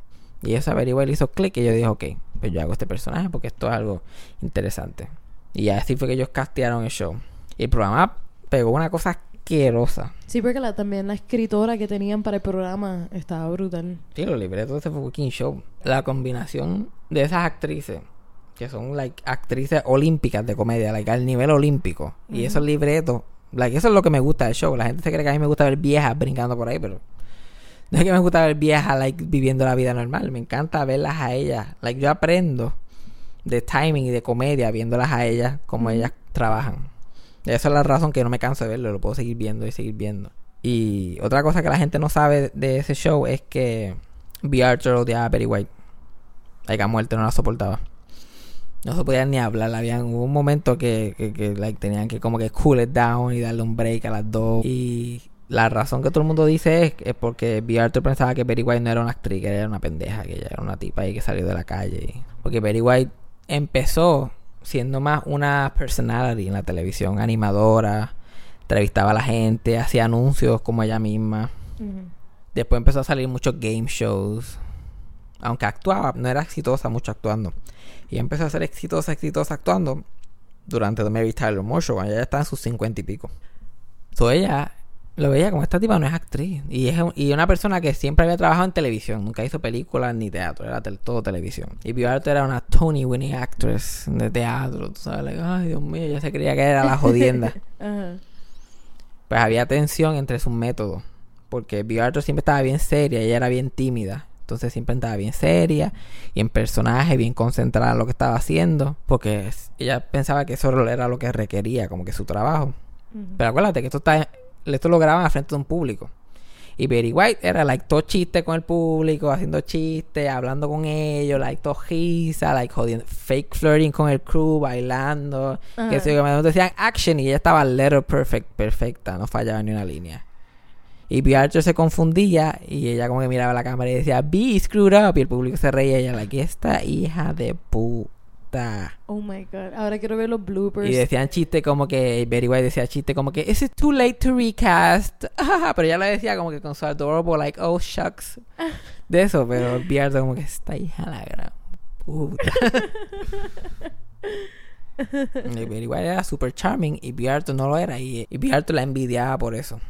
Speaker 1: Y eso averiguó, le hizo clic y yo dije, ok, pues yo hago este personaje porque esto es algo interesante. Y así fue que ellos castearon el show. Y el programa pegó una cosa asquerosa.
Speaker 3: Sí, porque la, también la escritora que tenían para el programa estaba brutal.
Speaker 1: Sí, los libretos de ese fucking show. La combinación de esas actrices, que son like actrices olímpicas de comedia, like al nivel olímpico. Y esos libretos, like eso es lo que me gusta del show. La gente se cree que a mí me gusta ver viejas brincando por ahí, pero no es que me gusta ver viejas like viviendo la vida normal. Me encanta verlas a ellas. Like yo aprendo de timing y de comedia viéndolas a ellas como ellas trabajan. Y esa es la razón que no me canso de verlo, lo puedo seguir viendo y seguir viendo. Y otra cosa que la gente no sabe de ese show es que B. Arthur odiaba a Betty White. Like a muerte no la soportaba. No se podían ni hablar. Habían hubo un momento que, que, que, like, tenían que como que cool it down y darle un break a las dos. Y la razón que todo el mundo dice es, es porque B. Arthur pensaba que Betty White no era una actriz, que era una pendeja, que ella era una tipa ahí que salió de la calle. Porque Betty White empezó siendo más una personality en la televisión, animadora, entrevistaba a la gente, hacía anuncios como ella misma. Después empezó a salir muchos game shows. Aunque actuaba, no era exitosa mucho actuando. Y empezó a ser exitosa, exitosa actuando durante The Mary Tyler Moore Show, cuando ella estaba en sus cincuenta y pico. So ella lo veía como esta tipa no es actriz. Y es y una persona que siempre había trabajado en televisión. Nunca hizo películas ni teatro. Era tel- todo televisión. Y Arthur era una Tony winning actress de teatro. Tú sabes, like, ay Dios mío, ella se creía que era la jodienda. Pues había tensión entre sus métodos. Porque Arthur siempre estaba bien seria. Ella era bien tímida. Entonces siempre estaba bien seria. Y en personaje, bien concentrada en lo que estaba haciendo. Porque ella pensaba que eso era lo que requería. Como que su trabajo. Pero acuérdate que esto está esto lo graban al frente de un público. Y Betty White era like todo chiste con el público, haciendo chistes, hablando con ellos, like todo risa, like jodiendo, fake flirting con el crew, bailando.
Speaker 3: Ajá.
Speaker 1: Que se me decían action y ella estaba letter perfect, perfecta, no fallaba ni una línea. Y B. Archer se confundía y ella como que miraba la cámara y decía, B screwed up. Y el público se reía y ella, like, esta hija de puta.
Speaker 3: Oh my god. Ahora quiero ver los bloopers.
Speaker 1: Y decían chiste como que White decía chiste como que Is it too late to recast? pero ella le decía como que con su adorable like oh shucks de eso, pero Bierto como que esta hija la gran puta. y Betty White era super charming y Bierto no lo era y, y la envidiaba por eso.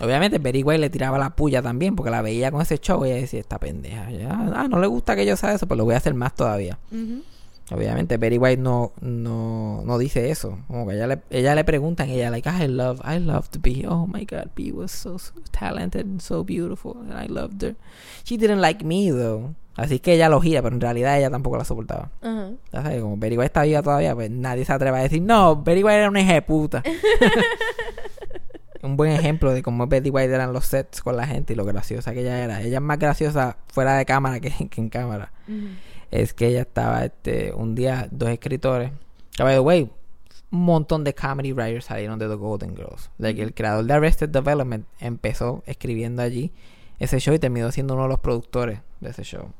Speaker 1: Obviamente Betty White le tiraba la puya también porque la veía con ese show y ella decía esta pendeja. Y, ah, no le gusta que yo sea eso, pues lo voy a hacer más todavía.
Speaker 3: Ujú.
Speaker 1: Obviamente, Betty White no, no, no dice eso. Como que ella le, ella le preguntan ella, like, I love, I loved B. Oh my God, B was so, so talented and so beautiful. And I loved her. She didn't like me, though. Así que ella lo gira, pero en realidad ella tampoco la soportaba.
Speaker 3: Ajá.
Speaker 1: Ya sabes, como Betty White está viva todavía, pues nadie se atreve a decir, no, Betty White era una hija de puta. Un buen ejemplo de cómo Betty White eran los sets con la gente y lo graciosa que ella era. Ella es más graciosa fuera de cámara que, que en cámara. Es que ella estaba este un día dos escritores. Que by the way un montón de comedy writers salieron de The Golden Girls. Like, el creador de Arrested Development empezó escribiendo allí ese show y terminó siendo uno de los productores de ese show.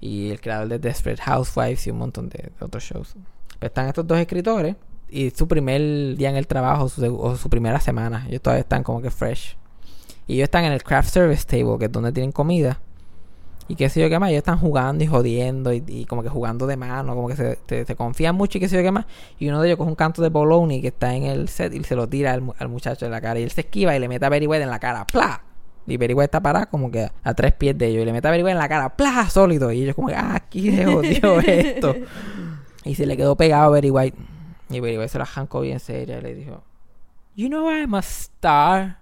Speaker 1: Y el creador de Desperate Housewives y un montón de otros shows. Pues están estos dos escritores y su primer día en el trabajo o su primera semana ellos todavía están como que fresh y ellos están en el craft service table que es donde tienen comida y qué sé yo qué más, ellos están jugando y jodiendo y, como que jugando de mano, como que se, se confían mucho y qué sé yo qué más. Y uno de ellos coge un canto de bologna que está en el set y se lo tira al, mu- al muchacho en la cara. Y él se esquiva y le mete a White en la cara, ¡pla! Y White está parada como que a tres pies de ellos y le mete a White en la cara, ¡pla! Sólido. Y ellos como que, ¡ah, aquí se jodió esto! y se le quedó pegado a White. Y Betty White se la arrancó bien seria y le dijo, You know I'm a star.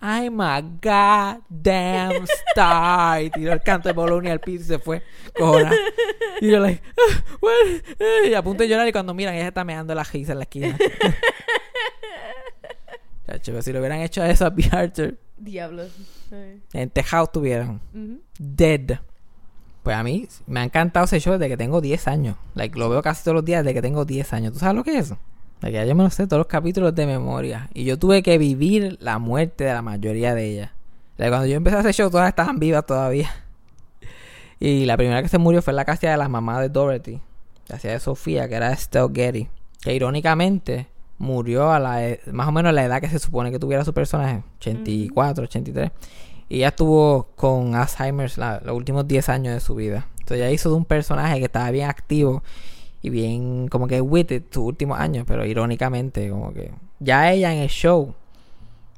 Speaker 1: I'm a goddamn star. Y tiró el canto de Bologna al piso y se fue. Cojona. Y yo, like, "Ah, what?" Eh, Y a punto de llorar. Y cuando miran, ella está meando la risa en la esquina. Chacho, pero si lo hubieran hecho eso a B. Arthur,
Speaker 3: Diablo.
Speaker 1: En tejado estuvieran
Speaker 3: Ujú.
Speaker 1: dead. Pues a mí me ha encantado ese show desde que tengo 10 años. Lo veo casi todos los días desde que tengo 10 años. ¿Tú sabes lo que es eso? Ya yo me lo sé todos los capítulos de memoria. Y yo tuve que vivir la muerte de la mayoría de ellas. Like, cuando yo empecé a hacer show, todas estaban vivas todavía. Y la primera que se murió fue la casa de la mamá de Dorothy. La de Sofía, que era Estelle Getty. Que irónicamente murió a la e- más o menos la edad que se supone que tuviera su personaje. 84, 83. Y ella estuvo con Alzheimer's la- los últimos 10 años de su vida. Entonces ella hizo de un personaje que estaba bien activo y bien como que with it sus últimos años. Pero irónicamente como que ya ella en el show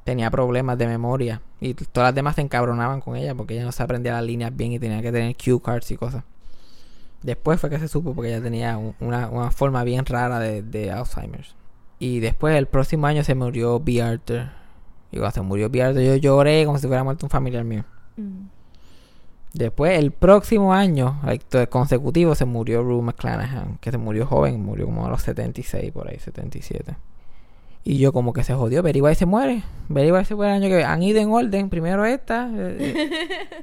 Speaker 1: tenía problemas de memoria y todas las demás se encabronaban con ella porque ella no se aprendía las líneas bien y tenía que tener cue cards y cosas. Después fue que se supo porque ella tenía un- una, una forma bien rara de, de Alzheimer's. Y después el próximo año se murió B. Arthur. Y cuando se murió. Arthur yo lloré como si fuera muerto un familiar mío.
Speaker 3: Mm.
Speaker 1: Después el próximo año consecutivo se murió Rue McClanahan, que se murió joven, murió como a los 76 por ahí, 77. Y yo como que se jodió, White se muere. White se muere el año que han ido en orden. Primero esta, eh,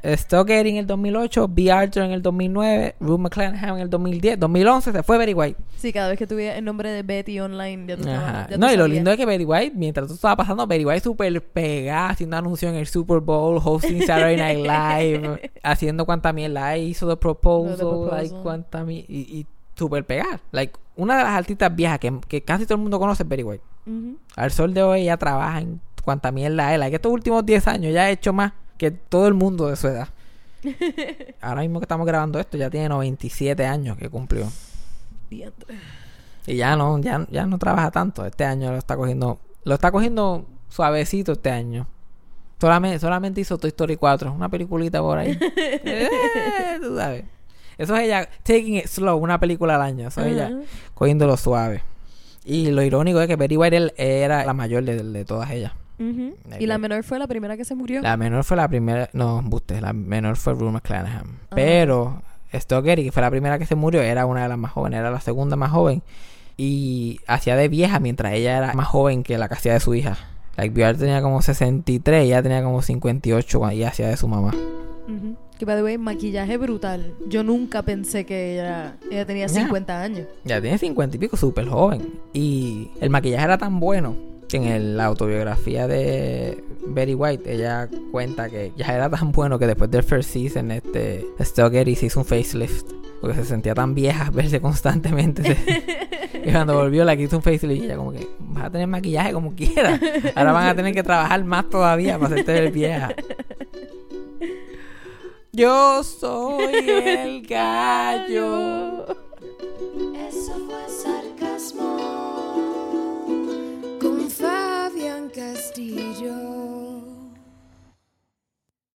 Speaker 1: eh, Stoker en el 2008, B. Arthur en el 2009, Rue McClanahan en el 2010, 2011 se fue Betty White.
Speaker 3: Sí, cada vez que tuviera el nombre de Betty online, ya tú estabas- tú
Speaker 1: No, y lo lindo es que Betty White, mientras todo estaba pasando, Betty White súper pegada, haciendo anuncios en el Super Bowl, hosting Saturday Night Live, haciendo cuanta mierda hizo The Proposal,
Speaker 3: Proposal.
Speaker 1: like, cuanta mi- y, y súper pegada. Like, una de las artistas viejas que, que casi todo el mundo conoce es Betty White. Al sol de hoy ella trabaja en cuanta mierda hay. Like, estos últimos 10 años ya ha hecho más que todo el mundo de su edad. Ahora mismo que estamos grabando esto, ya tiene 97 años que cumplió. Y ya no, ya, ya no trabaja tanto. Este año lo está cogiendo, lo está cogiendo suavecito este año. Solamente, solamente hizo Toy Story 4, una peliculita por ahí. Eh, tú sabes. Eso es ella taking it slow, una película al año. Eso es ella
Speaker 3: Ajá.
Speaker 1: cogiéndolo suave. Y lo irónico es que Betty White era la mayor de, de todas ellas. Like
Speaker 3: Y la
Speaker 1: that.
Speaker 3: menor fue la primera que se murió.
Speaker 1: La menor fue la primera, no, buste, la menor fue Rue McClanahan.
Speaker 3: Ah.
Speaker 1: Pero Stoker, que fue la primera que se murió, era una de las más jóvenes, era la segunda más joven. Y hacía de vieja mientras ella era más joven que la que hacía de su hija. Like, Björk tenía como 63 y ella tenía como 58 cuando ella hacía de su mamá.
Speaker 3: Ujú. Que, by the way, maquillaje brutal. Yo nunca pensé que ella, ella tenía
Speaker 1: Ya.
Speaker 3: 50 años.
Speaker 1: Ya tiene 50 y pico, súper joven. Y el maquillaje era tan bueno que en el- la autobiografía de Betty White, ella cuenta que ya era tan bueno que después del first season, este, Stoker se hizo un facelift. Porque se sentía tan vieja verse constantemente. y cuando volvió, la hizo un facelift y ella como que, vas a tener maquillaje como quieras. Ahora van a tener que trabajar más todavía para hacerte ver vieja. Yo soy el gallo. Eso fue sarcasmo.